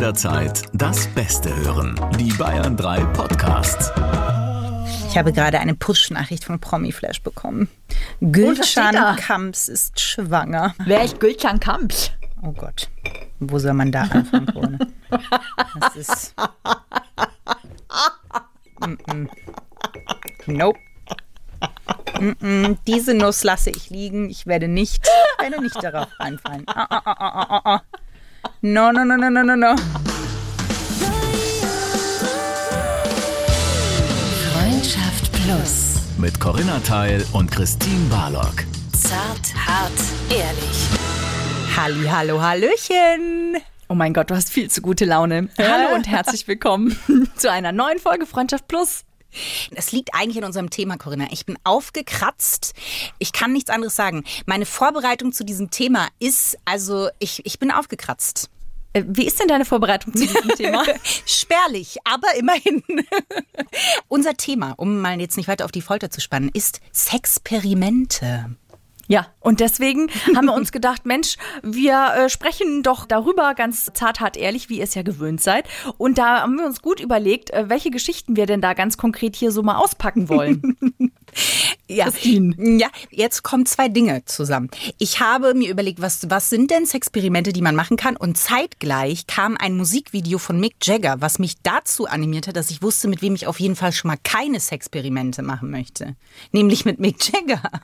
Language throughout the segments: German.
jederzeit das Beste hören. Die Bayern 3 Podcasts. Ich habe gerade eine Push-Nachricht von Promiflash bekommen. was steht Gülcan? Kamps ist schwanger. Wer ist Gülcan Kamps? Oh Gott. Wo soll man da anfangen, Krone? Das ist. Mm-mm. Nope. Mm-mm. Diese Nuss lasse ich liegen. Ich werde nicht, werde nicht darauf einfallen. Ah, ah, ah, ah, ah, ah. No, no, no, no, no, no, no. Freundschaft Plus. Mit Corinna Teil und Christine Barlock. Zart, hart, ehrlich. Halli, hallo, hallöchen. Oh mein Gott, du hast viel zu gute Laune. Hallo und herzlich willkommen zu einer neuen Folge Freundschaft Plus. Es liegt eigentlich in unserem Thema, Corinna. Ich bin aufgekratzt. Ich kann nichts anderes sagen. Meine Vorbereitung zu diesem Thema ist, also ich, ich bin aufgekratzt. Äh, Wie ist denn deine Vorbereitung zu diesem Thema? Spärlich, aber immerhin. Unser Thema, um mal jetzt nicht weiter auf die Folter zu spannen, ist Sexperimente. Ja, und deswegen haben wir uns gedacht, Mensch, wir äh, sprechen doch darüber ganz zart, hart, ehrlich, wie ihr es ja gewöhnt seid. Und da haben wir uns gut überlegt, äh, welche Geschichten wir denn da ganz konkret hier so mal auspacken wollen. Ja. ja, jetzt kommen zwei Dinge zusammen. Ich habe mir überlegt, was, was sind denn Sexperimente, die man machen kann? Und zeitgleich kam ein Musikvideo von Mick Jagger, was mich dazu animiert hat, dass ich wusste, mit wem ich auf jeden Fall schon mal keine Sexperimente machen möchte. Nämlich mit Mick Jagger.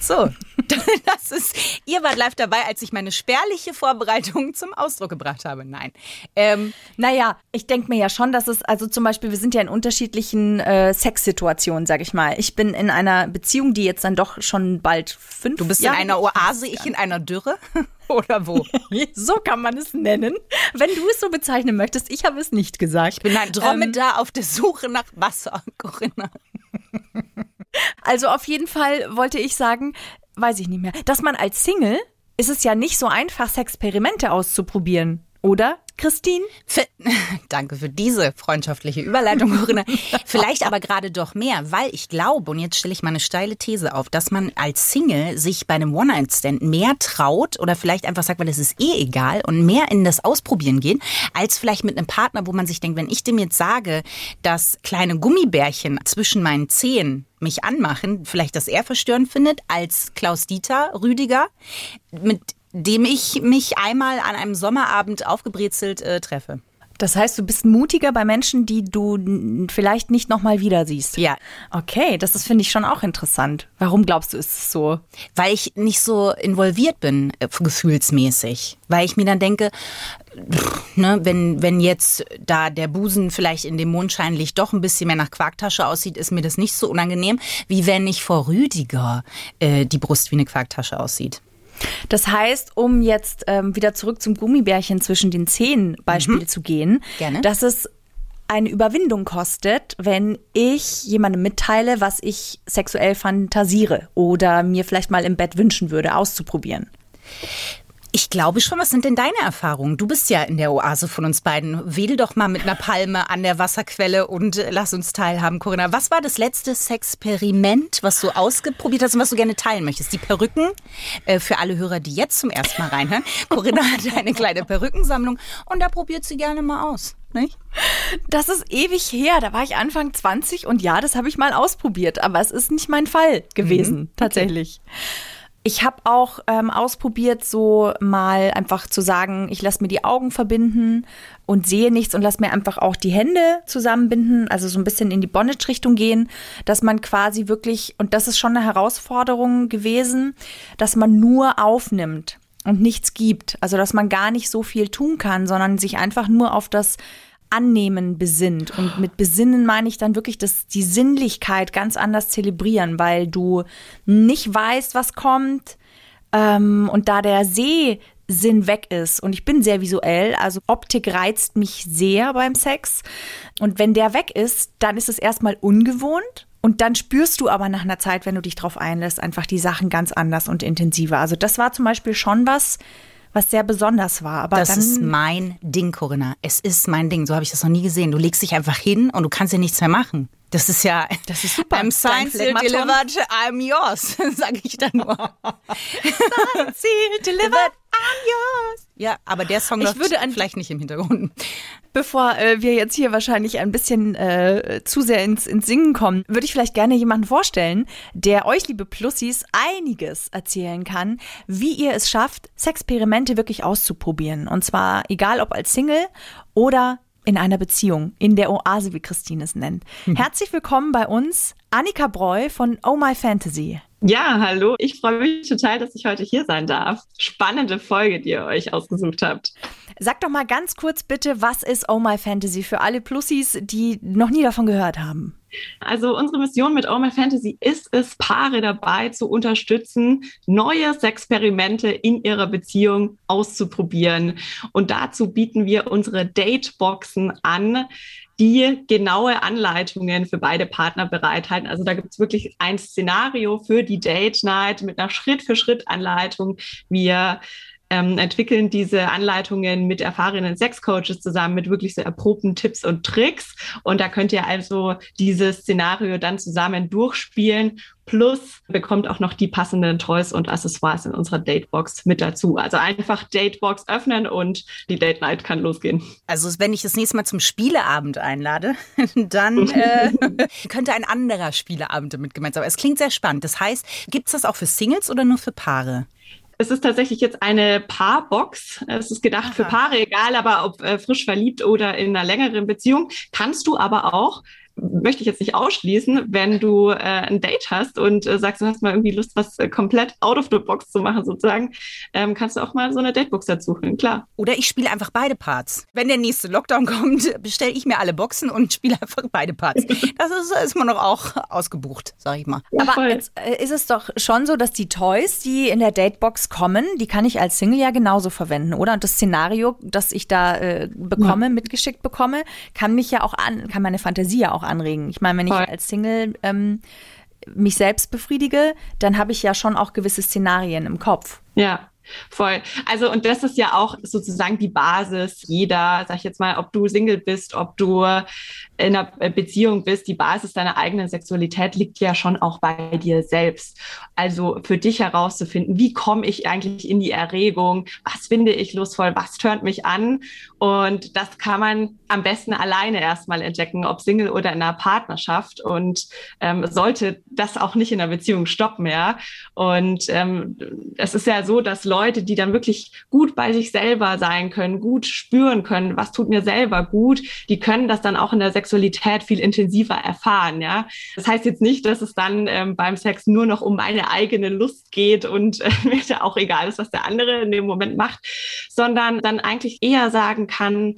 So, das ist, ihr wart live dabei, als ich meine spärliche Vorbereitung zum Ausdruck gebracht habe. Nein. Ähm, Naja, ich denke mir ja schon, dass es, also zum Beispiel, wir sind ja in unterschiedlichen äh, Sexsituationen, sag ich mal. Ich bin in einer Beziehung, die jetzt dann doch schon bald fünf du bist Jahre in einer Oase, ich in einer Dürre. Oder wo? So kann man es nennen, wenn du es so bezeichnen möchtest. Ich habe es nicht gesagt. Ich bin ein Dromedar auf der Suche nach Wasser, Corinna. Also auf jeden Fall wollte ich sagen, weiß ich nicht mehr, dass man als Single ist es ja nicht so einfach, Sexperimente auszuprobieren, oder, Christine? Für, danke für diese freundschaftliche Überleitung, Corinna. Vielleicht aber gerade doch mehr, weil ich glaube, und jetzt stelle ich mal eine steile These auf, dass man als Single sich bei einem One-Night-Stand mehr traut oder vielleicht einfach sagt, weil es ist eh egal und mehr in das Ausprobieren gehen, als vielleicht mit einem Partner, wo man sich denkt, wenn ich dem jetzt sage, dass kleine Gummibärchen zwischen meinen Zehen mich anmachen, vielleicht das er verstörend findet, als Klaus-Dieter Rüdiger, mit dem ich mich einmal an einem Sommerabend aufgebrezelt äh, treffe. Das heißt, du bist mutiger bei Menschen, die du vielleicht nicht nochmal wieder siehst. Ja. Okay, das ist, finde ich, schon auch interessant. Warum glaubst du, ist es so? Weil ich nicht so involviert bin, äh, gefühlsmäßig. Weil ich mir dann denke, pff, ne, wenn, wenn jetzt da der Busen vielleicht in dem Mondscheinlicht doch ein bisschen mehr nach Quarktasche aussieht, ist mir das nicht so unangenehm, wie wenn nicht vor Rüdiger äh, die Brust wie eine Quarktasche aussieht. Das heißt, um jetzt ähm, wieder zurück zum Gummibärchen zwischen den Zähnen Beispiel zu gehen, Gerne. dass es eine Überwindung kostet, wenn ich jemandem mitteile, was ich sexuell fantasiere oder mir vielleicht mal im Bett wünschen würde, auszuprobieren. Ich glaube schon, was sind denn deine Erfahrungen? Du bist ja in der Oase von uns beiden. Wedel doch mal mit einer Palme an der Wasserquelle und äh, lass uns teilhaben, Corinna. Was war das letzte Sexperiment, was du ausprobiert hast und was du gerne teilen möchtest? Die Perücken, äh, für alle Hörer, die jetzt zum ersten Mal reinhören. Corinna hat eine kleine Perückensammlung und da probiert sie gerne mal aus. Nicht? Das ist ewig her. Da war ich Anfang 20 und ja, das habe ich mal ausprobiert, aber es ist nicht mein Fall gewesen, tatsächlich. Ich habe auch ähm, ausprobiert, so mal einfach zu sagen, ich lasse mir die Augen verbinden und sehe nichts und lasse mir einfach auch die Hände zusammenbinden, also so ein bisschen in die Bondage-Richtung gehen, dass man quasi wirklich, und das ist schon eine Herausforderung gewesen, dass man nur aufnimmt und nichts gibt. Also dass man gar nicht so viel tun kann, sondern sich einfach nur auf das Annehmen besinnt. Und mit Besinnen meine ich dann wirklich, dass die Sinnlichkeit ganz anders zelebrieren, weil du nicht weißt, was kommt. Ähm, und da der Sehsinn weg ist und ich bin sehr visuell, also Optik reizt mich sehr beim Sex. Und wenn der weg ist, dann ist es erstmal ungewohnt. Und dann spürst du aber nach einer Zeit, wenn du dich drauf einlässt, einfach die Sachen ganz anders und intensiver. Also das war zum Beispiel schon was, was sehr besonders war. Aber Das ist mein Ding, Corinna. Es ist mein Ding. So habe ich das noch nie gesehen. Du legst dich einfach hin und du kannst ja nichts mehr machen. Das ist ja. Das ist super. I'm signed, sealed, delivered, I'm yours, sage ich dann nur. Ziel delivered, yours. Ja, aber der Song Ich läuft würde an- vielleicht nicht im Hintergrund. Bevor äh, wir jetzt hier wahrscheinlich ein bisschen äh, zu sehr ins, ins Singen kommen, würde ich vielleicht gerne jemanden vorstellen, der euch, liebe Plussis, einiges erzählen kann, wie ihr es schafft, Sexperimente wirklich auszuprobieren. Und zwar egal ob als Single oder in einer Beziehung, in der Oase, wie Christine es nennt. Herzlich willkommen bei uns, Annika Breu von Oh My Fantasy. Ja, hallo. Ich freue mich total, dass ich heute hier sein darf. Spannende Folge, die ihr euch ausgesucht habt. Sag doch mal ganz kurz bitte, was ist Oh My Fantasy für alle Plussis, die noch nie davon gehört haben? Also unsere Mission mit Oh My Fantasy ist es, Paare dabei zu unterstützen, neue Sexperimente in ihrer Beziehung auszuprobieren. Und dazu bieten wir unsere Dateboxen an, die genaue Anleitungen für beide Partner bereithalten. Also da gibt es wirklich ein Szenario für die Date Night mit einer Schritt-für-Schritt-Anleitung. Wir ähm, entwickeln diese Anleitungen mit erfahrenen Sexcoaches zusammen, mit wirklich so erprobten Tipps und Tricks. Und da könnt ihr also dieses Szenario dann zusammen durchspielen. Plus bekommt auch noch die passenden Toys und Accessoires in unserer Datebox mit dazu. Also einfach Datebox öffnen und die Date Night kann losgehen. Also wenn ich das nächste Mal zum Spieleabend einlade, dann äh, könnte ein anderer Spieleabend damit gemeint sein. Aber es klingt sehr spannend. Das heißt, gibt es das auch für Singles oder nur für Paare? Es ist tatsächlich jetzt eine Paarbox. Es ist gedacht für Paare, egal aber ob äh, frisch verliebt oder in einer längeren Beziehung. Kannst du aber auch möchte ich jetzt nicht ausschließen, wenn du äh, ein Date hast und äh, sagst, du hast mal irgendwie Lust, was äh, komplett out of the box zu machen, sozusagen, ähm, kannst du auch mal so eine Datebox dazu holen, klar. Oder ich spiele einfach beide Parts. Wenn der nächste Lockdown kommt, bestelle ich mir alle Boxen und spiele einfach beide Parts. Das ist, ist man doch auch ausgebucht, sag ich mal. Ja, Aber jetzt äh, ist es doch schon so, dass die Toys, die in der Datebox kommen, die kann ich als Single ja genauso verwenden, oder? Und das Szenario, das ich da äh, bekomme, mitgeschickt bekomme, kann mich ja auch an, kann meine Fantasie ja auch anregen. Ich meine, wenn ich als Single ähm, mich selbst befriedige, dann habe ich ja schon auch gewisse Szenarien im Kopf. Ja, voll. Also, und das ist ja auch sozusagen die Basis jeder, sag ich jetzt mal, ob du Single bist, ob du in einer Beziehung bist, die Basis deiner eigenen Sexualität liegt ja schon auch bei dir selbst. Also für dich herauszufinden, wie komme ich eigentlich in die Erregung, was finde ich lustvoll, was tönt mich an. Und das kann man am besten alleine erstmal entdecken, ob Single oder in einer Partnerschaft. Und ähm, sollte das auch nicht in einer Beziehung stoppen, ja. Und ähm, es ist ja so, dass Leute, die dann wirklich gut bei sich selber sein können, gut spüren können, was tut mir selber gut, die können das dann auch in der Sexualität viel intensiver erfahren, ja. Das heißt jetzt nicht, dass es dann ähm, beim Sex nur noch um meine eigene Lust geht und äh, mir da auch egal ist, was der andere in dem Moment macht, sondern dann eigentlich eher sagen kann,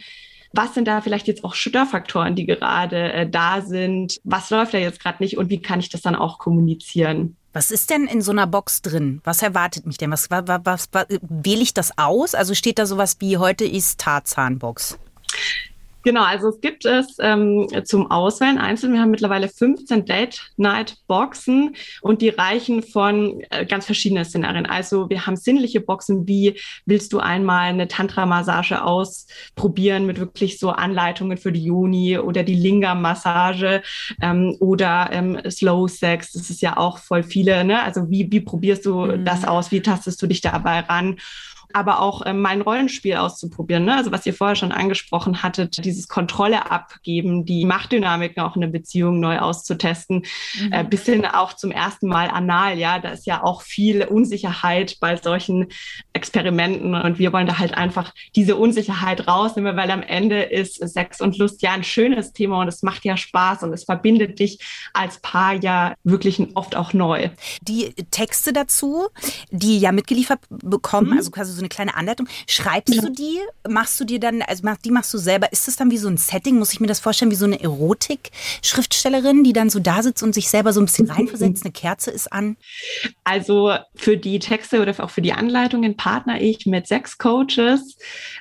was sind da vielleicht jetzt auch Störfaktoren, die gerade äh, da sind? Was läuft da jetzt gerade nicht und wie kann ich das dann auch kommunizieren? Was ist denn in so einer Box drin? Was erwartet mich denn? Was, was, was, was wähle ich das aus? Also steht da sowas wie heute ist Tarzan-Box? Genau, also es gibt es ähm, zum Auswählen einzeln. Wir haben mittlerweile 15 Date-Night-Boxen und die reichen von äh, ganz verschiedenen Szenarien. Also wir haben sinnliche Boxen wie, willst du einmal eine Tantra-Massage ausprobieren mit wirklich so Anleitungen für die Juni oder die Lingam-Massage ähm, oder ähm, Slow Sex. Das ist ja auch voll viele. Ne? Also wie, wie probierst du Mhm. das aus? Wie tastest du dich dabei ran? Aber auch ähm, mein Rollenspiel auszuprobieren. Ne? Also was ihr vorher schon angesprochen hattet, dieses Kontrolle abgeben, die Machtdynamiken auch in der Beziehung neu auszutesten, Mhm. äh, bis hin auch zum ersten Mal anal. Ja, da ist ja auch viel Unsicherheit bei solchen Experimenten und wir wollen da halt einfach diese Unsicherheit rausnehmen, weil am Ende ist Sex und Lust ja ein schönes Thema und es macht ja Spaß und es verbindet dich als Paar ja wirklich oft auch neu. Die Texte dazu, die ja mitgeliefert bekommen, also quasi so eine kleine Anleitung, schreibst du die? Machst du dir dann, also mach- die machst du selber, ist das dann wie so ein Setting? Muss ich mir das vorstellen, wie so eine Erotik-Schriftstellerin, die dann so da sitzt und sich selber so ein bisschen reinversetzt, eine Kerze ist an? Also für die Texte oder auch für die Anleitungen partner ich mit sechs Coaches,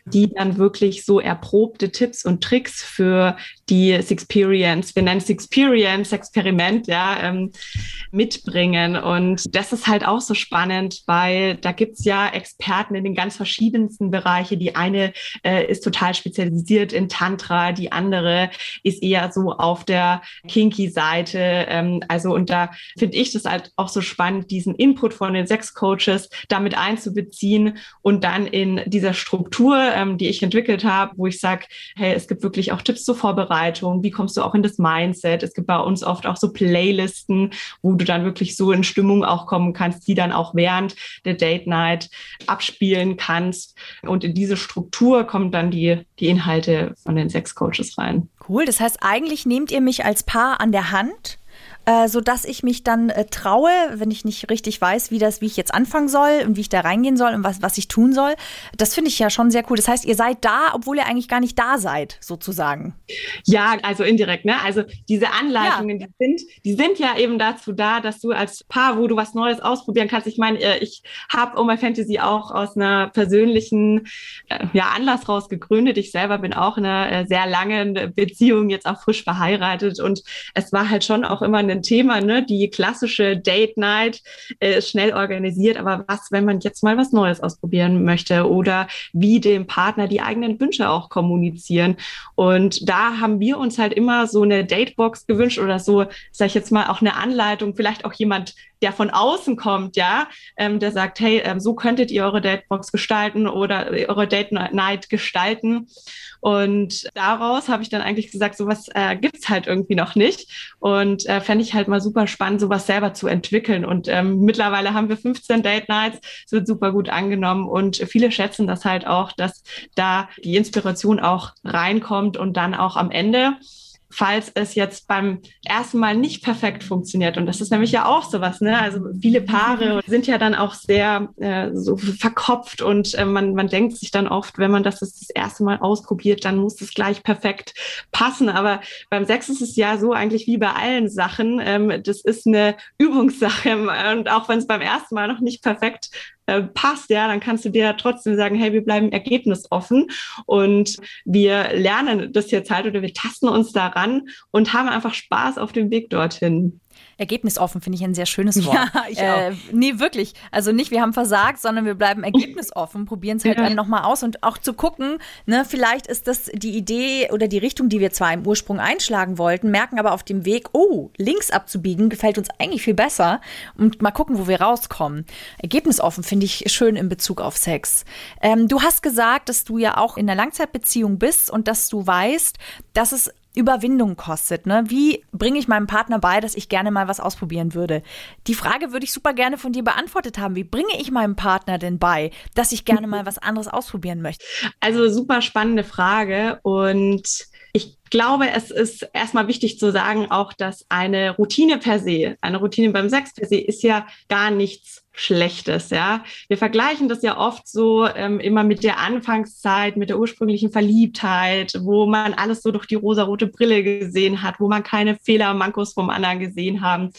die dann wirklich so erprobte Tipps und Tricks für die Sexperience, wir nennen es Experience, Experiment, ja, ähm, mitbringen. Und das ist halt auch so spannend, weil da gibt's ja Experten in den den ganz verschiedensten Bereiche. Die eine äh, ist total spezialisiert in Tantra, die andere ist eher so auf der Kinky-Seite. Ähm, also und da finde ich das halt auch so spannend, diesen Input von den Sex-Coaches damit einzubeziehen und dann in dieser Struktur, ähm, die ich entwickelt habe, wo ich sage, hey, es gibt wirklich auch Tipps zur Vorbereitung, wie kommst du auch in das Mindset. Es gibt bei uns oft auch so Playlisten, wo du dann wirklich so in Stimmung auch kommen kannst, die dann auch während der Date Night abspielen kannst. Und in diese Struktur kommen dann die, die Inhalte von den Sex Coaches rein. Cool. Das heißt, eigentlich nehmt ihr mich als Paar an der Hand äh, so dass ich mich dann äh, traue, wenn ich nicht richtig weiß, wie das, wie ich jetzt anfangen soll und wie ich da reingehen soll und was, was ich tun soll. Das finde ich ja schon sehr cool. Das heißt, ihr seid da, obwohl ihr eigentlich gar nicht da seid, sozusagen. Ja, also indirekt, ne? Also diese Anleitungen, ja. die sind, die sind ja eben dazu da, dass du als Paar, wo du was Neues ausprobieren kannst. Ich meine, äh, ich habe Oh My Fantasy auch aus einer persönlichen äh, ja, Anlass raus gegründet. Ich selber bin auch in einer äh, sehr langen Beziehung, jetzt auch frisch verheiratet und es war halt schon auch immer eine ein Thema, ne? Die klassische Date Night äh, ist schnell organisiert, aber was, wenn man jetzt mal was Neues ausprobieren möchte oder wie dem Partner die eigenen Wünsche auch kommunizieren? Und da haben wir uns halt immer so eine Datebox gewünscht oder so, sag ich jetzt mal, auch eine Anleitung, vielleicht auch jemand der von außen kommt, ja, ähm, der sagt, hey, ähm, so könntet ihr eure Datebox gestalten oder eure Date Night gestalten. Und daraus habe ich dann eigentlich gesagt, sowas äh, gibt's halt irgendwie noch nicht. Und äh, fände ich halt mal super spannend, sowas selber zu entwickeln. Und ähm, mittlerweile haben wir 15 Date Nights, es wird super gut angenommen und viele schätzen das halt auch, dass da die Inspiration auch reinkommt und dann auch am Ende falls es jetzt beim ersten Mal nicht perfekt funktioniert. Und das ist nämlich ja auch sowas, ne? Also viele Paare sind ja dann auch sehr äh, so verkopft und äh, man, man denkt sich dann oft, wenn man das das erste Mal ausprobiert, dann muss es gleich perfekt passen. Aber beim Sex ist es ja so eigentlich wie bei allen Sachen. Ähm, das ist eine Übungssache. Und auch wenn es beim ersten Mal noch nicht perfekt äh, passt, ja, dann kannst du dir trotzdem sagen, hey, wir bleiben ergebnisoffen und wir lernen das jetzt halt oder wir tasten uns daran und haben einfach Spaß auf dem Weg dorthin. Ergebnisoffen finde ich ein sehr schönes Wort. Ja, ich auch. Äh, nee, wirklich. Also nicht, wir haben versagt, sondern wir bleiben ergebnisoffen, probieren es halt ja. nochmal aus und auch zu gucken, ne, vielleicht ist das die Idee oder die Richtung, die wir zwar im Ursprung einschlagen wollten, merken aber auf dem Weg, oh, links abzubiegen gefällt uns eigentlich viel besser und mal gucken, wo wir rauskommen. Ergebnisoffen finde ich schön in Bezug auf Sex. Ähm, du hast gesagt, dass du ja auch in einer Langzeitbeziehung bist und dass du weißt, dass es Überwindung kostet. Ne? Wie bringe ich meinem Partner bei, dass ich gerne mal was ausprobieren würde? Die Frage würde ich super gerne von dir beantwortet haben. Wie bringe ich meinem Partner denn bei, dass ich gerne mal was anderes ausprobieren möchte? Also super spannende Frage und ich glaube, es ist erstmal wichtig zu sagen auch, dass eine Routine per se, eine Routine beim Sex per se ist ja gar nichts Schlechtes, ja. Wir vergleichen das ja oft so ähm, immer mit der Anfangszeit, mit der ursprünglichen Verliebtheit, wo man alles so durch die rosarote Brille gesehen hat, wo man keine Fehler, Mankos vom anderen gesehen haben.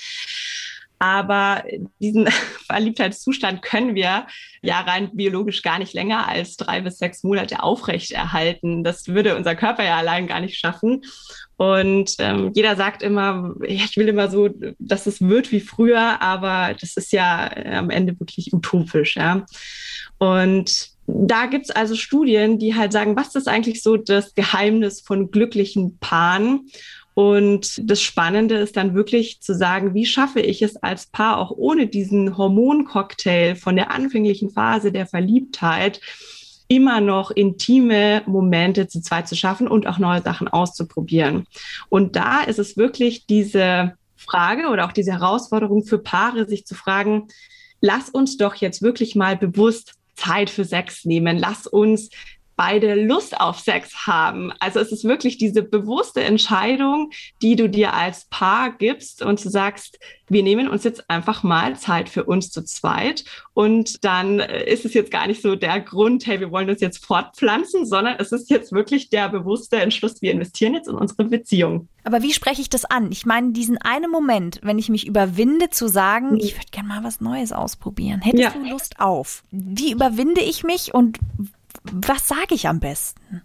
Aber diesen Verliebtheitszustand können wir ja rein biologisch gar nicht länger als drei bis sechs Monate aufrechterhalten. Das würde unser Körper ja allein gar nicht schaffen. Und ähm, jeder sagt immer, ja, ich will immer so, dass es wird wie früher, aber das ist ja äh, am Ende wirklich utopisch, ja. Und da gibt's also Studien, die halt sagen, was ist eigentlich so das Geheimnis von glücklichen Paaren? Und das Spannende ist dann wirklich zu sagen, wie schaffe ich es als Paar auch ohne diesen Hormoncocktail von der anfänglichen Phase der Verliebtheit, immer noch intime Momente zu zweit zu schaffen und auch neue Sachen auszuprobieren. Und da ist es wirklich diese Frage oder auch diese Herausforderung für Paare, sich zu fragen, lass uns doch jetzt wirklich mal bewusst Zeit für Sex nehmen. Lass uns beide Lust auf Sex haben. Also es ist wirklich diese bewusste Entscheidung, die du dir als Paar gibst und du sagst, wir nehmen uns jetzt einfach mal Zeit für uns zu zweit und dann äh, ist es jetzt gar nicht so der Grund, hey, wir wollen uns jetzt fortpflanzen, sondern es ist jetzt wirklich der bewusste Entschluss, wir investieren jetzt in unsere Beziehung. Aber wie spreche ich das an? Ich meine, diesen einen Moment, wenn ich mich überwinde zu sagen, ich würde gerne mal was Neues ausprobieren. Hättest ja. du Lust auf? Wie überwinde ich mich und was sage ich am besten?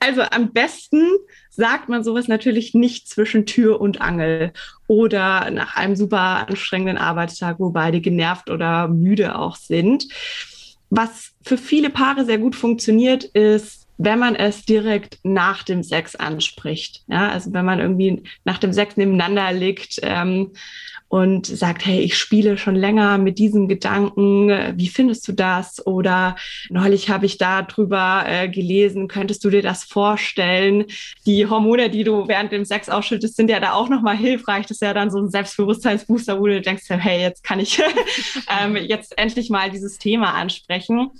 Also am besten sagt man sowas natürlich nicht zwischen Tür und Angel oder nach einem super anstrengenden Arbeitstag, wo beide genervt oder müde auch sind. was für viele Paare sehr gut funktioniert, ist, wenn man es direkt nach dem Sex anspricht. Ja, also wenn man irgendwie nach dem Sex nebeneinander liegt, ähm, und sagt, hey, ich spiele schon länger mit diesem Gedanken, wie findest du das? Oder neulich habe ich da drüber äh, gelesen, könntest du dir das vorstellen? Die Hormone, die du während dem Sex ausschüttest, sind ja da auch nochmal hilfreich. Das ist ja dann so ein Selbstbewusstseinsbooster, wo du denkst, hey, jetzt kann ich ähm, jetzt endlich mal dieses Thema ansprechen.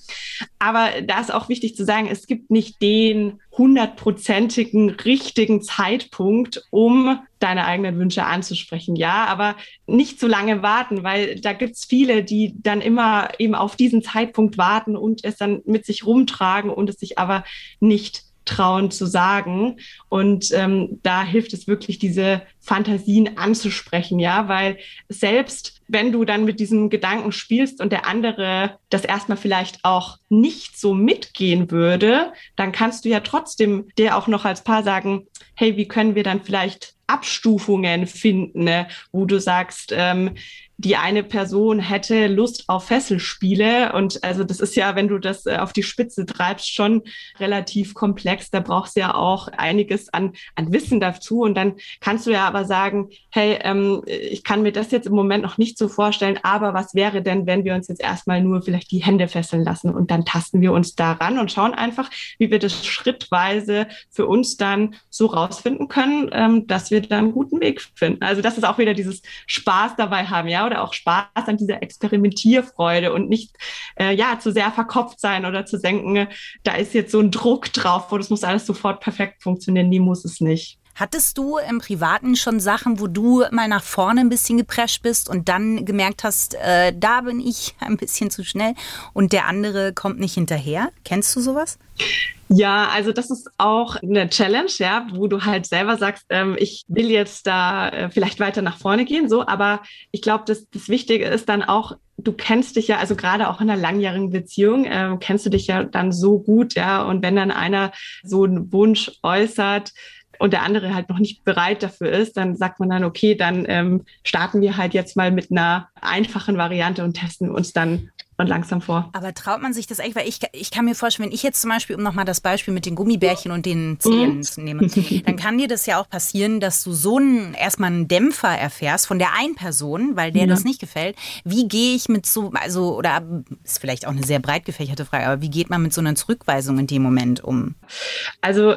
Aber da ist auch wichtig zu sagen, es gibt nicht den hundertprozentigen richtigen Zeitpunkt, um deine eigenen Wünsche anzusprechen. Ja, aber nicht zu lange warten, weil da gibt's viele, die dann immer eben auf diesen Zeitpunkt warten und es dann mit sich rumtragen und es sich aber nicht trauen zu sagen. Und ähm, da hilft es wirklich, diese Fantasien anzusprechen, ja, weil selbst wenn du dann mit diesem Gedanken spielst und der andere das erstmal vielleicht auch nicht so mitgehen würde, dann kannst du ja trotzdem dir auch noch als Paar sagen, hey, wie können wir dann vielleicht Abstufungen finden, ne, wo du sagst, ähm, die eine Person hätte Lust auf Fesselspiele. Und also das ist ja, wenn du das äh, auf die Spitze treibst, schon relativ komplex. Da brauchst du ja auch einiges an, an Wissen dazu. Und dann kannst du ja aber sagen, hey, ähm, ich kann mir das jetzt im Moment noch nicht so vorstellen, aber was wäre denn, wenn wir uns jetzt erstmal nur vielleicht die Hände fesseln lassen und dann tasten wir uns daran und schauen einfach, wie wir das schrittweise für uns dann so rausfinden können, ähm, dass wir dann einen guten Weg finden. Also das ist auch wieder dieses Spaß dabei haben, ja oder auch Spaß an dieser Experimentierfreude und nicht äh, ja zu sehr verkopft sein oder zu denken, da ist jetzt so ein Druck drauf, wo das muss alles sofort perfekt funktionieren. Nie muss es nicht. Hattest du im Privaten schon Sachen, wo du mal nach vorne ein bisschen geprescht bist und dann gemerkt hast, äh, da bin ich ein bisschen zu schnell und der andere kommt nicht hinterher? Kennst du sowas? Ja, also das ist auch eine Challenge, ja, wo du halt selber sagst, ähm, ich will jetzt da äh, vielleicht weiter nach vorne gehen, so, aber ich glaube, das, das Wichtige ist dann auch, du kennst dich ja, also gerade auch in einer langjährigen Beziehung, äh, kennst du dich ja dann so gut, ja, und wenn dann einer so einen Wunsch äußert, und der andere halt noch nicht bereit dafür ist, dann sagt man dann, okay, dann ähm, starten wir halt jetzt mal mit einer einfachen Variante und testen uns dann und langsam vor. Aber traut man sich das echt? Weil ich, ich kann mir vorstellen, wenn ich jetzt zum Beispiel, um nochmal das Beispiel mit den Gummibärchen und den Zehen mhm. zu nehmen, dann kann dir das ja auch passieren, dass du so einen, erstmal einen Dämpfer erfährst von der einen Person, weil der ja. das nicht gefällt. Wie gehe ich mit so, also, oder ist vielleicht auch eine sehr breit gefächerte Frage, aber wie geht man mit so einer Zurückweisung in dem Moment um? Also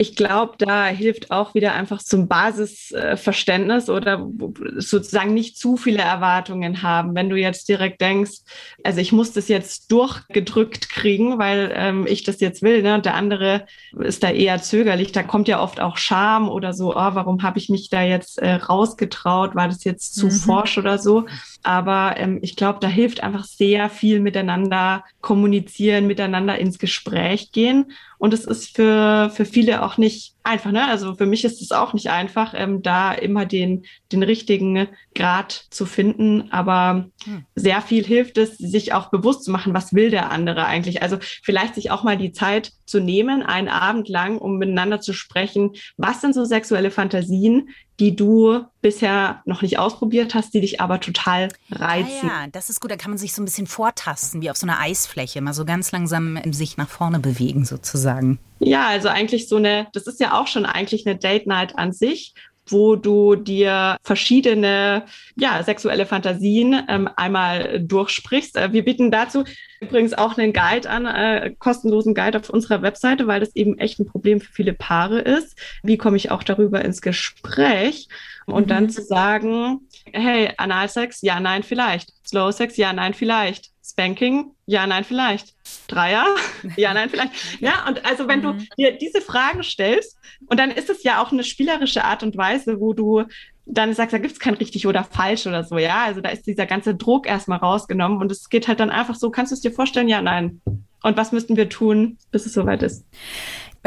ich glaube, da hilft auch wieder einfach zum Basisverständnis oder sozusagen nicht zu viele Erwartungen haben. Wenn du jetzt direkt denkst, also ich muss das jetzt durchgedrückt kriegen, weil ähm, ich das jetzt will, ne? und der andere ist da eher zögerlich, da kommt ja oft auch Scham oder so, oh, warum habe ich mich da jetzt äh, rausgetraut, war das jetzt zu mhm. forsch oder so. Aber ähm, ich glaube, da hilft einfach sehr viel miteinander kommunizieren, miteinander ins Gespräch gehen. Und es ist für, für viele auch nicht einfach. Ne? Also für mich ist es auch nicht einfach, ähm, da immer den, den richtigen Grad zu finden. Aber hm. sehr viel hilft es, sich auch bewusst zu machen, was will der andere eigentlich. Also vielleicht sich auch mal die Zeit zu nehmen, einen Abend lang, um miteinander zu sprechen. Was sind so sexuelle Fantasien, die du bisher noch nicht ausprobiert hast, die dich aber total reizen. Ja, ja, das ist gut. Da kann man sich so ein bisschen vortasten, wie auf so einer Eisfläche, mal so ganz langsam sich nach vorne bewegen sozusagen. Ja, also eigentlich so eine, das ist ja auch schon eigentlich eine Date Night an sich, wo du dir verschiedene ja, sexuelle Fantasien ähm, einmal durchsprichst. Äh, wir bieten dazu übrigens auch einen Guide an, äh, kostenlosen Guide auf unserer Webseite, weil das eben echt ein Problem für viele Paare ist. Wie komme ich auch darüber ins Gespräch? Und mhm. dann zu sagen, hey, Analsex, ja, nein, vielleicht. Slow Sex, ja, nein, vielleicht. Spanking, ja, nein, vielleicht. Dreier, ja, nein, vielleicht. Ja, und also wenn du mhm. dir diese Fragen stellst, und dann ist es ja auch eine spielerische Art und Weise, wo du dann sagst, da gibt es kein richtig oder falsch oder so, ja. Also da ist dieser ganze Druck erstmal rausgenommen und es geht halt dann einfach so, kannst du es dir vorstellen? Ja, nein. Und was müssten wir tun, bis es soweit ist?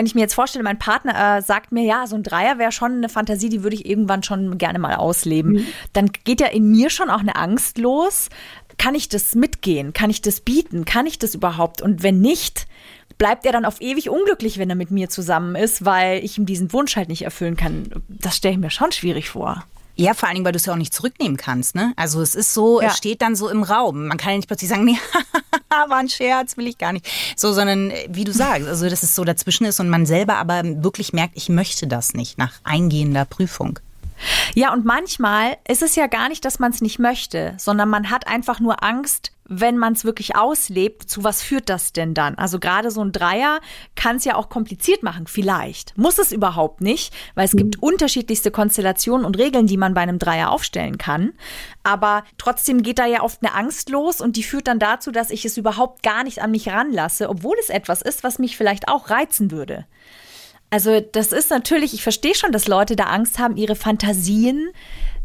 Wenn ich mir jetzt vorstelle, mein Partner äh, sagt mir, ja, so ein Dreier wäre schon eine Fantasie, die würde ich irgendwann schon gerne mal ausleben, mhm. dann geht ja in mir schon auch eine Angst los. Kann ich das mitgehen? Kann ich das bieten? Kann ich das überhaupt? Und wenn nicht, bleibt er dann auf ewig unglücklich, wenn er mit mir zusammen ist, weil ich ihm diesen Wunsch halt nicht erfüllen kann. Das stelle ich mir schon schwierig vor. Ja, vor allen Dingen, weil du es ja auch nicht zurücknehmen kannst, ne? Also es ist so, ja. es steht dann so im Raum. Man kann ja nicht plötzlich sagen, nee, war ein Scherz, will ich gar nicht. So, sondern äh, wie du sagst, also dass es so dazwischen ist und man selber aber wirklich merkt, ich möchte das nicht nach eingehender Prüfung. Ja, und manchmal ist es ja gar nicht, dass man es nicht möchte, sondern man hat einfach nur Angst, wenn man es wirklich auslebt, zu was führt das denn dann? Also gerade so ein Dreier kann es ja auch kompliziert machen, vielleicht. Muss es überhaupt nicht, weil es gibt unterschiedlichste Konstellationen und Regeln, die man bei einem Dreier aufstellen kann. Aber trotzdem geht da ja oft eine Angst los und die führt dann dazu, dass ich es überhaupt gar nicht an mich ranlasse, obwohl es etwas ist, was mich vielleicht auch reizen würde. Also das ist natürlich, ich verstehe schon, dass Leute da Angst haben, ihre Fantasien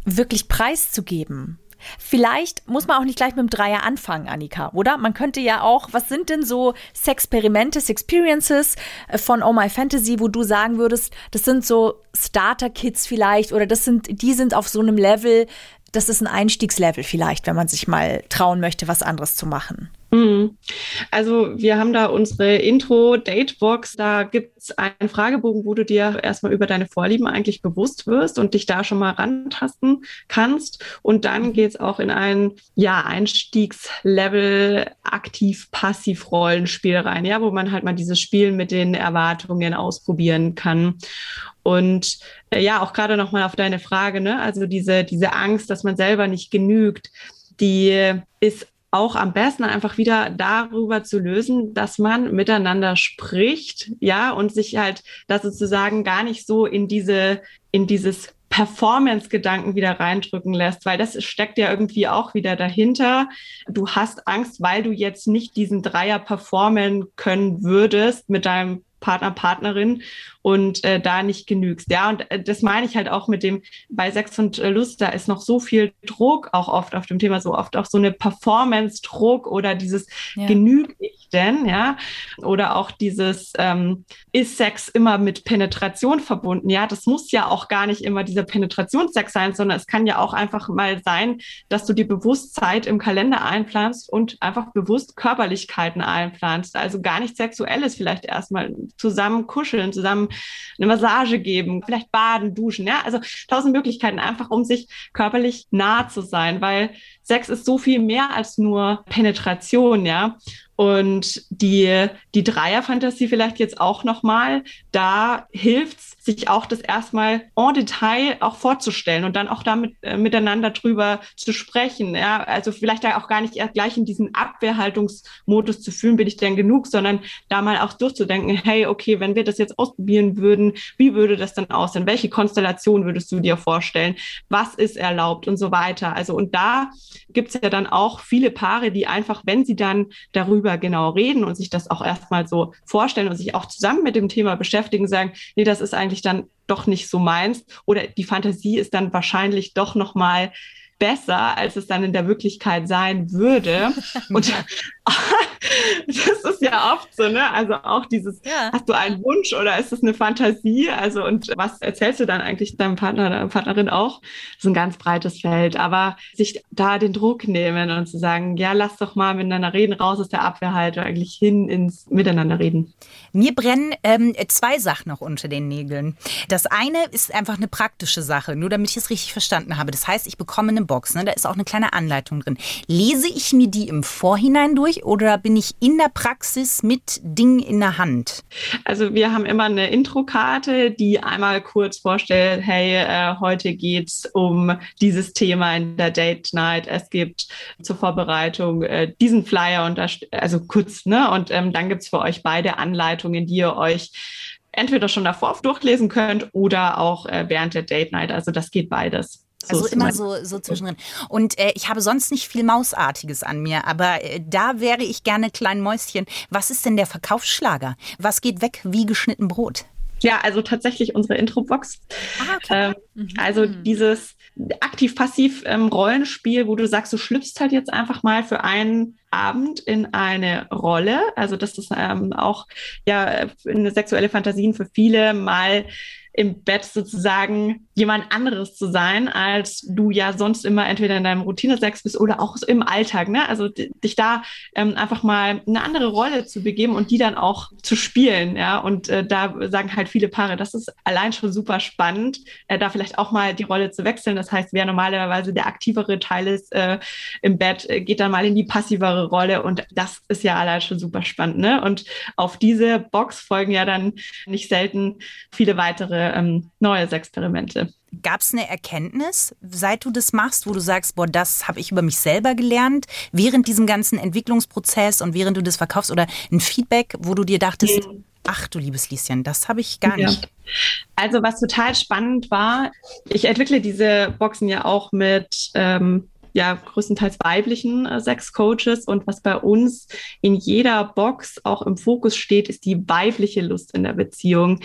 wirklich preiszugeben. Vielleicht muss man auch nicht gleich mit dem Dreier anfangen, Annika, oder? Man könnte ja auch, was sind denn so Sexperimente, Experiences äh, von Oh My Fantasy, wo du sagen würdest, das sind so Starter-Kits vielleicht oder das sind, die sind auf so einem Level, das ist ein Einstiegslevel vielleicht, wenn man sich mal trauen möchte, was anderes zu machen. Mhm. Also wir haben da unsere Intro-Datebox. Da gibt es einen Fragebogen, wo du dir erstmal über deine Vorlieben eigentlich bewusst wirst und dich da schon mal rantasten kannst. Und dann mhm. geht es auch in ein ja, Einstiegslevel aktiv-passiv-Rollenspiel rein, ja, wo man halt mal dieses Spiel mit den Erwartungen ausprobieren kann. Und äh, ja, auch gerade nochmal auf deine Frage, ne? Also diese, diese Angst, dass man selber nicht genügt, die ist auch am besten einfach wieder darüber zu lösen, dass man miteinander spricht, ja, und sich halt das sozusagen gar nicht so in diese, in dieses Performance-Gedanken wieder reindrücken lässt, weil das steckt ja irgendwie auch wieder dahinter. Du hast Angst, weil du jetzt nicht diesen Dreier performen können würdest mit deinem Partner, Partnerin und äh, da nicht genügst. Ja, und äh, das meine ich halt auch mit dem, bei Sex und äh, Lust, da ist noch so viel Druck auch oft auf dem Thema, so oft auch so eine Performance-Druck oder dieses ja. genüg ich denn, ja, oder auch dieses, ähm, ist Sex immer mit Penetration verbunden? Ja, das muss ja auch gar nicht immer dieser Penetrationssex sein, sondern es kann ja auch einfach mal sein, dass du dir bewusst Zeit im Kalender einplanst und einfach bewusst Körperlichkeiten einplanst. Also gar nicht Sexuelles vielleicht erstmal zusammen kuscheln, zusammen eine Massage geben, vielleicht baden, duschen, ja, also tausend Möglichkeiten einfach, um sich körperlich nah zu sein, weil Sex ist so viel mehr als nur Penetration, ja. Und die, die Dreierfantasie vielleicht jetzt auch nochmal, da hilft's, sich auch das erstmal en Detail auch vorzustellen und dann auch damit äh, miteinander drüber zu sprechen. Ja, also vielleicht da auch gar nicht erst gleich in diesen Abwehrhaltungsmodus zu fühlen, bin ich denn genug, sondern da mal auch durchzudenken, hey, okay, wenn wir das jetzt ausprobieren würden, wie würde das dann aussehen? Welche Konstellation würdest du dir vorstellen? Was ist erlaubt und so weiter? Also, und da gibt es ja dann auch viele Paare, die einfach, wenn sie dann darüber genau reden und sich das auch erstmal so vorstellen und sich auch zusammen mit dem Thema beschäftigen, sagen, nee, das ist eigentlich dann doch nicht so meins oder die Fantasie ist dann wahrscheinlich doch noch mal besser, als es dann in der Wirklichkeit sein würde. Und das ist ja oft so, ne? Also auch dieses, ja. hast du einen Wunsch oder ist es eine Fantasie? Also und was erzählst du dann eigentlich deinem Partner oder Partnerin auch? Das ist ein ganz breites Feld, aber sich da den Druck nehmen und zu sagen, ja, lass doch mal miteinander reden, raus aus der Abwehrhaltung, eigentlich hin ins Miteinander reden. Mir brennen ähm, zwei Sachen noch unter den Nägeln. Das eine ist einfach eine praktische Sache, nur damit ich es richtig verstanden habe. Das heißt, ich bekomme eine Box, ne? da ist auch eine kleine Anleitung drin. Lese ich mir die im Vorhinein durch oder bin ich in der Praxis mit Ding in der Hand? Also wir haben immer eine Introkarte, die einmal kurz vorstellt, hey, äh, heute geht's um dieses Thema in der Date Night. Es gibt zur Vorbereitung äh, diesen Flyer und also kurz, ne? Und ähm, dann gibt's für euch beide Anleitungen, die ihr euch entweder schon davor durchlesen könnt oder auch äh, während der Date Night. Also das geht beides. So also immer so, so zwischendrin. Und äh, ich habe sonst nicht viel Mausartiges an mir, aber äh, da wäre ich gerne klein Mäuschen. Was ist denn der Verkaufsschlager? Was geht weg wie geschnitten Brot? Ja, also tatsächlich unsere Intro-Box. Ah, okay. Ähm, mhm. Also dieses aktiv-passiv ähm, Rollenspiel, wo du sagst, du schlüpfst halt jetzt einfach mal für einen Abend in eine Rolle. Also das ist ähm, auch ja eine sexuelle Fantasien für viele mal im Bett sozusagen jemand anderes zu sein, als du ja sonst immer entweder in deinem Routine-Sex bist oder auch im Alltag. Ne? Also dich da ähm, einfach mal eine andere Rolle zu begeben und die dann auch zu spielen. Ja, und äh, da sagen halt viele Paare, das ist allein schon super spannend, äh, da vielleicht auch mal die Rolle zu wechseln. Das heißt, wer normalerweise der aktivere Teil ist äh, im Bett, äh, geht dann mal in die passivere Rolle und das ist ja allein schon super spannend. Ne? Und auf diese Box folgen ja dann nicht selten viele weitere ähm, neue Experimente. Gab es eine Erkenntnis, seit du das machst, wo du sagst, boah, das habe ich über mich selber gelernt, während diesem ganzen Entwicklungsprozess und während du das verkaufst oder ein Feedback, wo du dir dachtest, mhm. ach du liebes Lieschen, das habe ich gar nicht. Ja. Also was total spannend war, ich entwickle diese Boxen ja auch mit ähm, ja größtenteils weiblichen äh, Sexcoaches. Und was bei uns in jeder Box auch im Fokus steht, ist die weibliche Lust in der Beziehung.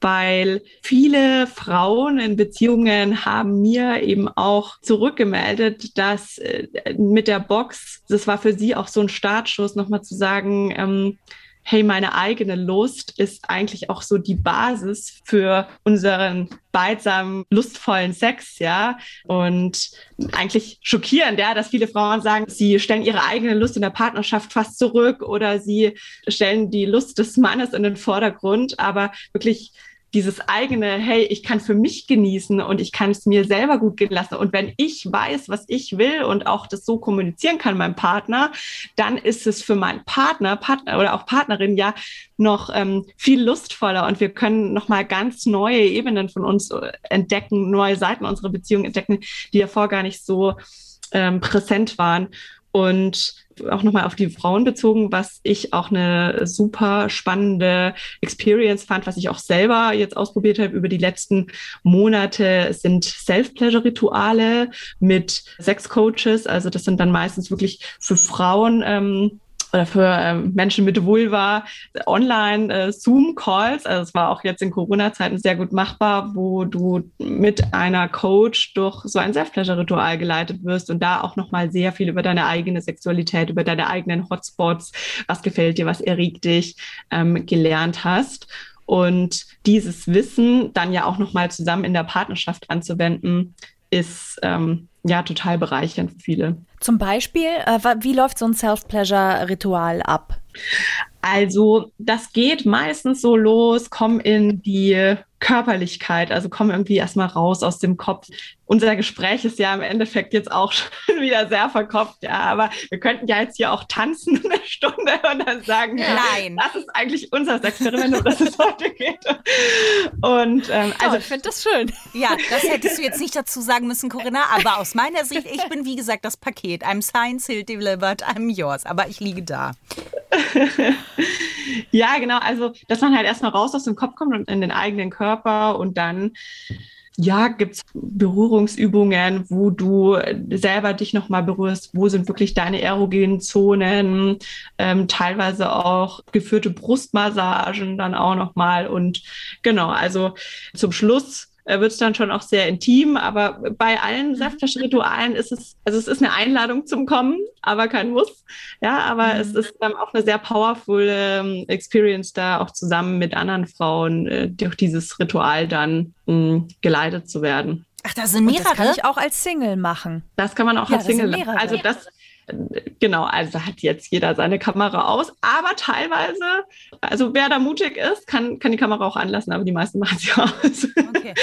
Weil viele Frauen in Beziehungen haben mir eben auch zurückgemeldet, dass äh, mit der Box, das war für sie auch so ein Startschuss, nochmal zu sagen, ähm, hey, meine eigene Lust ist eigentlich auch so die Basis für unseren beidsamen, lustvollen Sex, ja. Und eigentlich schockierend, ja, dass viele Frauen sagen, sie stellen ihre eigene Lust in der Partnerschaft fast zurück oder sie stellen die Lust des Mannes in den Vordergrund, aber wirklich dieses eigene, hey, ich kann für mich genießen und ich kann es mir selber gut gehen lassen. Und wenn ich weiß, was ich will und auch das so kommunizieren kann meinem Partner, dann ist es für meinen Partner, Partner oder auch Partnerin ja noch ähm, viel lustvoller und wir können nochmal ganz neue Ebenen von uns äh, entdecken, neue Seiten unserer Beziehung entdecken, die davor gar nicht so ähm, präsent waren. Und auch nochmal auf die Frauen bezogen, was ich auch eine super spannende Experience fand, was ich auch selber jetzt ausprobiert habe über die letzten Monate, sind Self-Pleasure-Rituale mit Sex-Coaches. Also das sind dann meistens wirklich für Frauen ähm, oder für ähm, Menschen mit Vulva online äh, Zoom-Calls. Also es war auch jetzt in Corona-Zeiten sehr gut machbar, wo du mit einer Coach durch so ein Self-Pleasure-Ritual geleitet wirst und da auch nochmal sehr viel über deine eigene Sexualität, über deine eigenen Hotspots, was gefällt dir, was erregt dich, ähm, gelernt hast. Und dieses Wissen dann ja auch nochmal zusammen in der Partnerschaft anzuwenden, ist ähm, ja total bereichernd für viele. Zum Beispiel, äh, wie läuft so ein Self-Pleasure-Ritual ab? Also das geht meistens so los, komm in die Körperlichkeit, also komm irgendwie erstmal raus aus dem Kopf. Unser Gespräch ist ja im Endeffekt jetzt auch schon wieder sehr verkopft, ja, aber wir könnten ja jetzt hier auch tanzen eine Stunde und dann sagen, nein, das ist eigentlich unser Experiment, um das es heute geht. Und ähm, also oh, ich finde das schön. Ja, das hättest du jetzt nicht dazu sagen müssen, Corinna, aber aus meiner Sicht, ich bin wie gesagt das Paket. I'm Science Hill delivered, I'm yours, aber ich liege da. ja, genau. Also, dass man halt erstmal raus aus dem Kopf kommt und in den eigenen Körper und dann ja, gibt's Berührungsübungen, wo du selber dich nochmal berührst, wo sind wirklich deine erogenen Zonen, ähm, teilweise auch geführte Brustmassagen dann auch nochmal und genau, also zum Schluss äh, wird es dann schon auch sehr intim. Aber bei allen mhm. Saftflaschenritualen ist es, also es ist eine Einladung zum Kommen, aber kein Muss. Ja, aber mhm. es ist ähm, auch eine sehr powerful ähm, Experience, da auch zusammen mit anderen Frauen äh, durch dieses Ritual dann mh, mm, geleitet zu werden. Ach, da sind mehrere. Und das kann ich auch als Single machen. Das kann man auch ja, als Single machen. Also das Genau, also hat jetzt jeder seine Kamera aus, aber teilweise, also wer da mutig ist, kann, kann die Kamera auch anlassen, aber die meisten machen sie aus. Okay.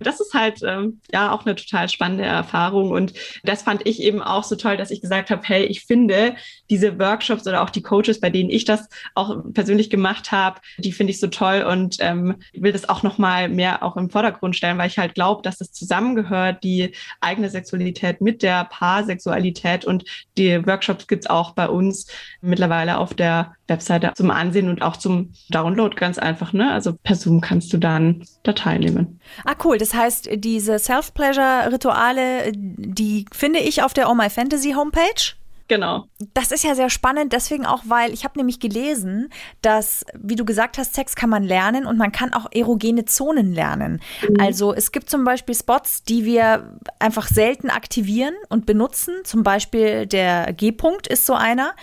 das ist halt ähm, ja auch eine total spannende Erfahrung und das fand ich eben auch so toll, dass ich gesagt habe, hey, ich finde diese Workshops oder auch die Coaches, bei denen ich das auch persönlich gemacht habe, die finde ich so toll und ähm, will das auch nochmal mehr auch im Vordergrund stellen, weil ich halt glaube, dass es zusammengehört, die eigene Sexualität mit der Paarsexualität und die Workshops gibt es auch bei uns mittlerweile auf der Webseite zum Ansehen und auch zum Download ganz einfach. Ne? Also per Zoom kannst du dann da teilnehmen. Ah, cool. Das heißt, diese Self-Pleasure-Rituale, die finde ich auf der Oh My Fantasy Homepage? Genau. Das ist ja sehr spannend, deswegen auch, weil ich habe nämlich gelesen, dass, wie du gesagt hast, Sex kann man lernen und man kann auch erogene Zonen lernen. Mhm. Also es gibt zum Beispiel Spots, die wir einfach selten aktivieren und benutzen. Zum Beispiel der G-Punkt ist so einer,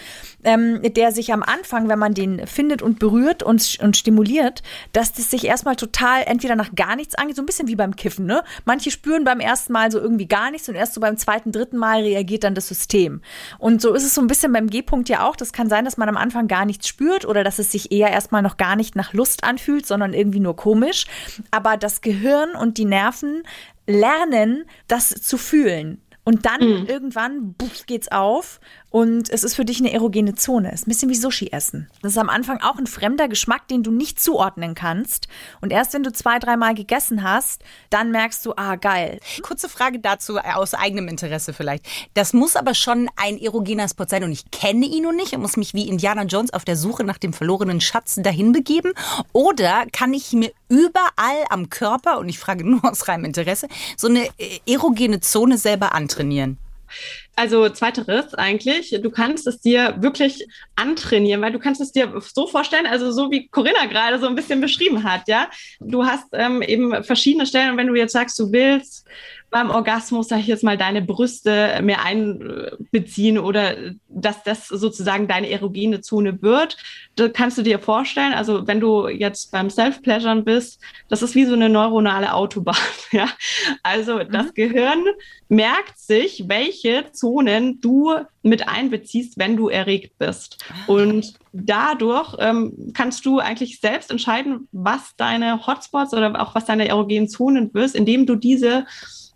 ähm, der sich am Anfang, wenn man den findet und berührt und, und stimuliert, dass das sich erstmal total entweder nach gar nichts angeht, so ein bisschen wie beim Kiffen. Ne? Manche spüren beim ersten Mal so irgendwie gar nichts und erst so beim zweiten, dritten Mal reagiert dann das System. Und so ist es so ein bisschen beim G-Punkt ja auch. Das kann sein, dass man am Anfang gar nichts spürt oder dass es sich eher erstmal noch gar nicht nach Lust anfühlt, sondern irgendwie nur komisch. Aber das Gehirn und die Nerven lernen, das zu fühlen. Und dann mhm. irgendwann buff, geht's auf und es ist für dich eine erogene Zone. Ist ein bisschen wie Sushi essen. Das ist am Anfang auch ein fremder Geschmack, den du nicht zuordnen kannst. Und erst wenn du zwei, dreimal gegessen hast, dann merkst du, ah, geil. Kurze Frage dazu äh, aus eigenem Interesse vielleicht. Das muss aber schon ein erogener Spot sein und ich kenne ihn noch nicht und muss mich wie Indiana Jones auf der Suche nach dem verlorenen Schatz dahin begeben. Oder kann ich mir überall am Körper, und ich frage nur aus reinem Interesse, so eine äh, erogene Zone selber antrainieren? Also zweiteres eigentlich. Du kannst es dir wirklich antrainieren, weil du kannst es dir so vorstellen, also so wie Corinna gerade so ein bisschen beschrieben hat, ja. Du hast ähm, eben verschiedene Stellen und wenn du jetzt sagst, du willst beim Orgasmus, sag ich jetzt mal, deine Brüste mehr einbeziehen oder dass das sozusagen deine erogene Zone wird. Das kannst du dir vorstellen. Also wenn du jetzt beim Self-Pleasuren bist, das ist wie so eine neuronale Autobahn. Ja? Also mhm. das Gehirn merkt sich, welche Zonen du mit einbeziehst, wenn du erregt bist. Ah. Und dadurch ähm, kannst du eigentlich selbst entscheiden, was deine Hotspots oder auch was deine erogenen Zonen wirst, indem du diese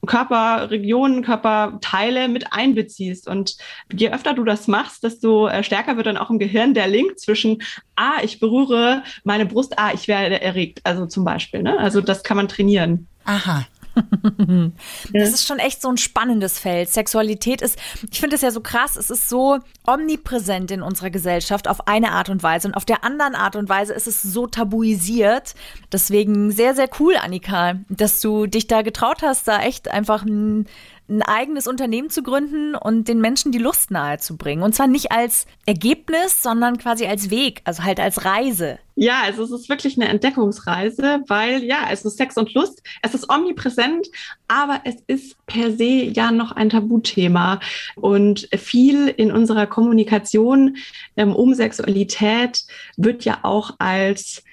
Körperregionen, Körperteile mit einbeziehst. Und je öfter du das machst, desto äh, stärker wird dann auch im Gehirn der Link zwischen, ah, ich berühre meine Brust, ah, ich werde erregt. Also zum Beispiel. Ne? Also das kann man trainieren. Aha. das ist schon echt so ein spannendes Feld. Sexualität ist, ich finde es ja so krass, es ist so omnipräsent in unserer Gesellschaft auf eine Art und Weise und auf der anderen Art und Weise ist es so tabuisiert. Deswegen sehr, sehr cool, Annika, dass du dich da getraut hast, da echt einfach ein ein eigenes Unternehmen zu gründen und den Menschen die Lust nahezubringen. Und zwar nicht als Ergebnis, sondern quasi als Weg, also halt als Reise. Ja, also es ist wirklich eine Entdeckungsreise, weil ja, es ist Sex und Lust, es ist omnipräsent, aber es ist per se ja noch ein Tabuthema. Und viel in unserer Kommunikation ähm, um Sexualität wird ja auch als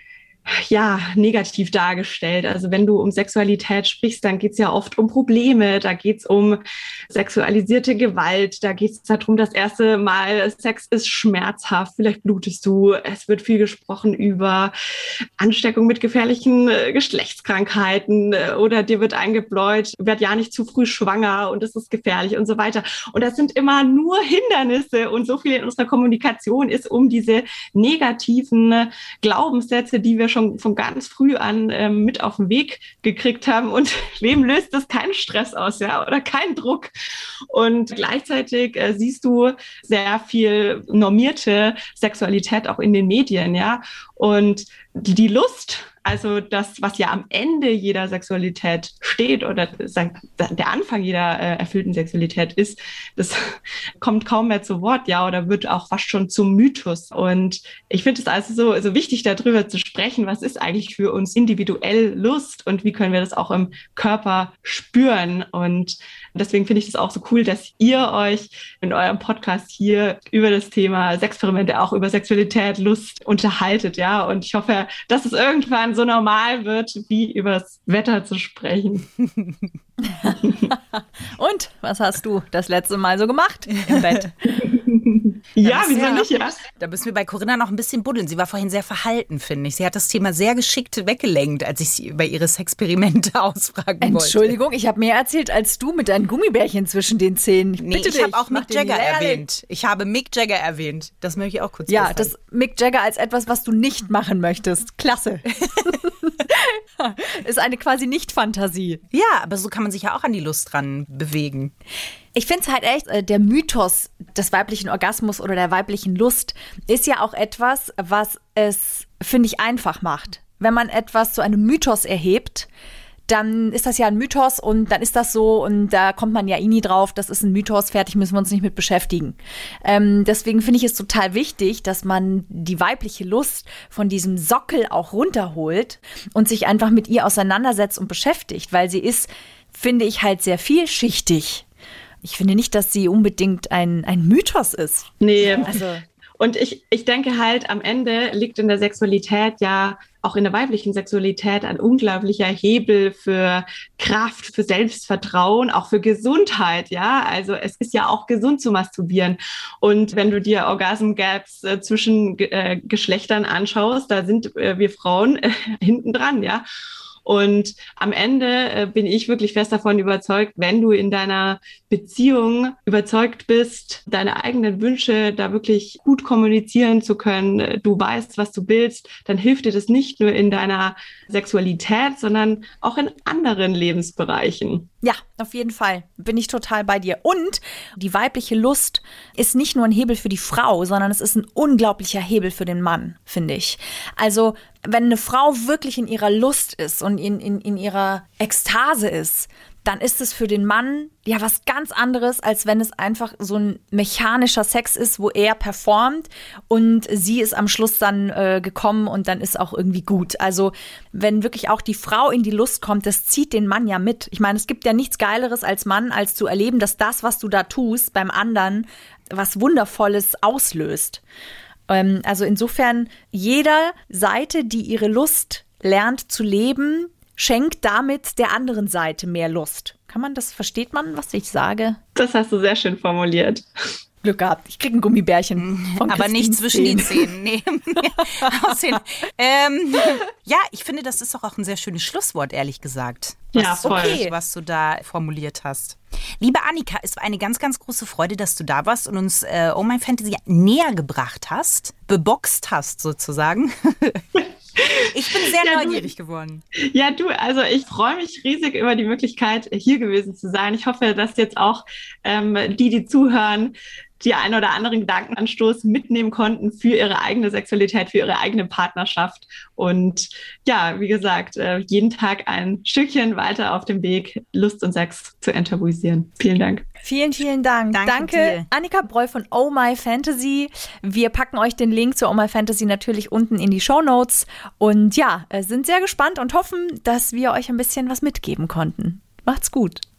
ja, negativ dargestellt. Also wenn du um Sexualität sprichst, dann geht's ja oft um Probleme, da geht's um sexualisierte Gewalt, da geht's darum, das erste Mal, Sex ist schmerzhaft, vielleicht blutest du, es wird viel gesprochen über Ansteckung mit gefährlichen äh, Geschlechtskrankheiten äh, oder dir wird eingebläut, werd ja nicht zu früh schwanger und das ist gefährlich und so weiter. Und das sind immer nur Hindernisse. Und so viel in unserer Kommunikation ist um diese negativen Glaubenssätze, die wir schon von ganz früh an ähm, mit auf den Weg gekriegt haben. Und wem löst das keinen Stress aus, ja, oder keinen Druck? Und gleichzeitig äh, siehst du sehr viel normierte Sexualität auch in den Medien, ja. Und die Lust also das, was ja am Ende jeder Sexualität steht oder der Anfang jeder äh, erfüllten Sexualität ist, das kommt kaum mehr zu Wort, ja, oder wird auch fast schon zum Mythos. Und ich finde es also so, so wichtig, darüber zu sprechen, was ist eigentlich für uns individuell Lust und wie können wir das auch im Körper spüren. Und deswegen finde ich das auch so cool, dass ihr euch in eurem Podcast hier über das Thema Sexperimente, auch über Sexualität, Lust unterhaltet, ja. Und ich hoffe, dass es irgendwann so normal wird, wie übers Wetter zu sprechen. Und was hast du das letzte Mal so gemacht im Bett? ja, wieso ja, nicht? Ja? Da müssen wir bei Corinna noch ein bisschen buddeln. Sie war vorhin sehr verhalten, finde ich. Sie hat das Thema sehr geschickt weggelenkt, als ich sie über ihre Experimente ausfragen wollte. Entschuldigung, ich habe mehr erzählt als du mit deinen Gummibärchen zwischen den Zähnen. Ich, nee, ich habe auch Mick Jagger erwähnt. Ich habe Mick Jagger erwähnt. Das möchte ich auch kurz Ja, das Mick Jagger als etwas, was du nicht machen möchtest. Klasse. ist eine quasi Nicht-Fantasie. Ja, aber so kann man sich ja auch an die Lust dran bewegen. Ich finde es halt echt, äh, der Mythos des weiblichen Orgasmus oder der weiblichen Lust ist ja auch etwas, was es, finde ich, einfach macht. Wenn man etwas zu einem Mythos erhebt, dann ist das ja ein Mythos und dann ist das so und da kommt man ja eh nie drauf, das ist ein Mythos, fertig müssen wir uns nicht mit beschäftigen. Ähm, deswegen finde ich es total wichtig, dass man die weibliche Lust von diesem Sockel auch runterholt und sich einfach mit ihr auseinandersetzt und beschäftigt, weil sie ist, finde ich, halt sehr vielschichtig. Ich finde nicht, dass sie unbedingt ein, ein Mythos ist. Nee. Also, Und ich, ich denke halt, am Ende liegt in der Sexualität ja auch in der weiblichen Sexualität ein unglaublicher Hebel für Kraft, für Selbstvertrauen, auch für Gesundheit. Ja, also es ist ja auch gesund zu masturbieren. Und wenn du dir Orgasm Gaps äh, zwischen äh, Geschlechtern anschaust, da sind äh, wir Frauen äh, hinten dran. Ja. Und am Ende äh, bin ich wirklich fest davon überzeugt, wenn du in deiner Beziehung überzeugt bist, deine eigenen Wünsche da wirklich gut kommunizieren zu können, äh, du weißt, was du willst, dann hilft dir das nicht nur in deiner Sexualität, sondern auch in anderen Lebensbereichen. Ja, auf jeden Fall. Bin ich total bei dir. Und die weibliche Lust ist nicht nur ein Hebel für die Frau, sondern es ist ein unglaublicher Hebel für den Mann, finde ich. Also, wenn eine Frau wirklich in ihrer Lust ist und in, in, in ihrer Ekstase ist, dann ist es für den Mann ja was ganz anderes, als wenn es einfach so ein mechanischer Sex ist, wo er performt und sie ist am Schluss dann äh, gekommen und dann ist auch irgendwie gut. Also wenn wirklich auch die Frau in die Lust kommt, das zieht den Mann ja mit. Ich meine, es gibt ja nichts Geileres als Mann, als zu erleben, dass das, was du da tust, beim anderen was Wundervolles auslöst. Ähm, also insofern, jeder Seite, die ihre Lust lernt zu leben, schenkt damit der anderen Seite mehr Lust. Kann man das, versteht man, was ich sage? Das hast du sehr schön formuliert. Glück gehabt. Ich krieg ein Gummibärchen. Von Aber nicht zwischen den Zähnen. Zähnen. Nee. Aus den, ähm, ja, ich finde, das ist doch auch ein sehr schönes Schlusswort, ehrlich gesagt. Ja, Was- voll. okay, was du da formuliert hast. Liebe Annika, es war eine ganz, ganz große Freude, dass du da warst und uns äh, Oh My Fantasy näher gebracht hast, beboxt hast sozusagen. Ich bin sehr Ja, du- neugierig geworden. Ja, du, also ich freue mich riesig über die Möglichkeit, hier gewesen zu sein. Ich hoffe, dass jetzt auch ähm, die, die zuhören, die ein oder anderen Gedankenanstoß mitnehmen konnten für ihre eigene Sexualität, für ihre eigene Partnerschaft. Und ja, wie gesagt, äh, jeden Tag ein Stückchen weiter auf dem Weg, Lust und Sex zu enttabuisieren. Vielen Dank. Vielen, vielen Dank. Danke dir. Annika Breu von Oh My Fantasy. Wir packen euch den Link zu Oh My Fantasy natürlich unten in die Show Notes. Und ja, äh, sind sehr gespannt und hoffen, dass wir euch ein bisschen was mitgeben konnten. Macht's gut.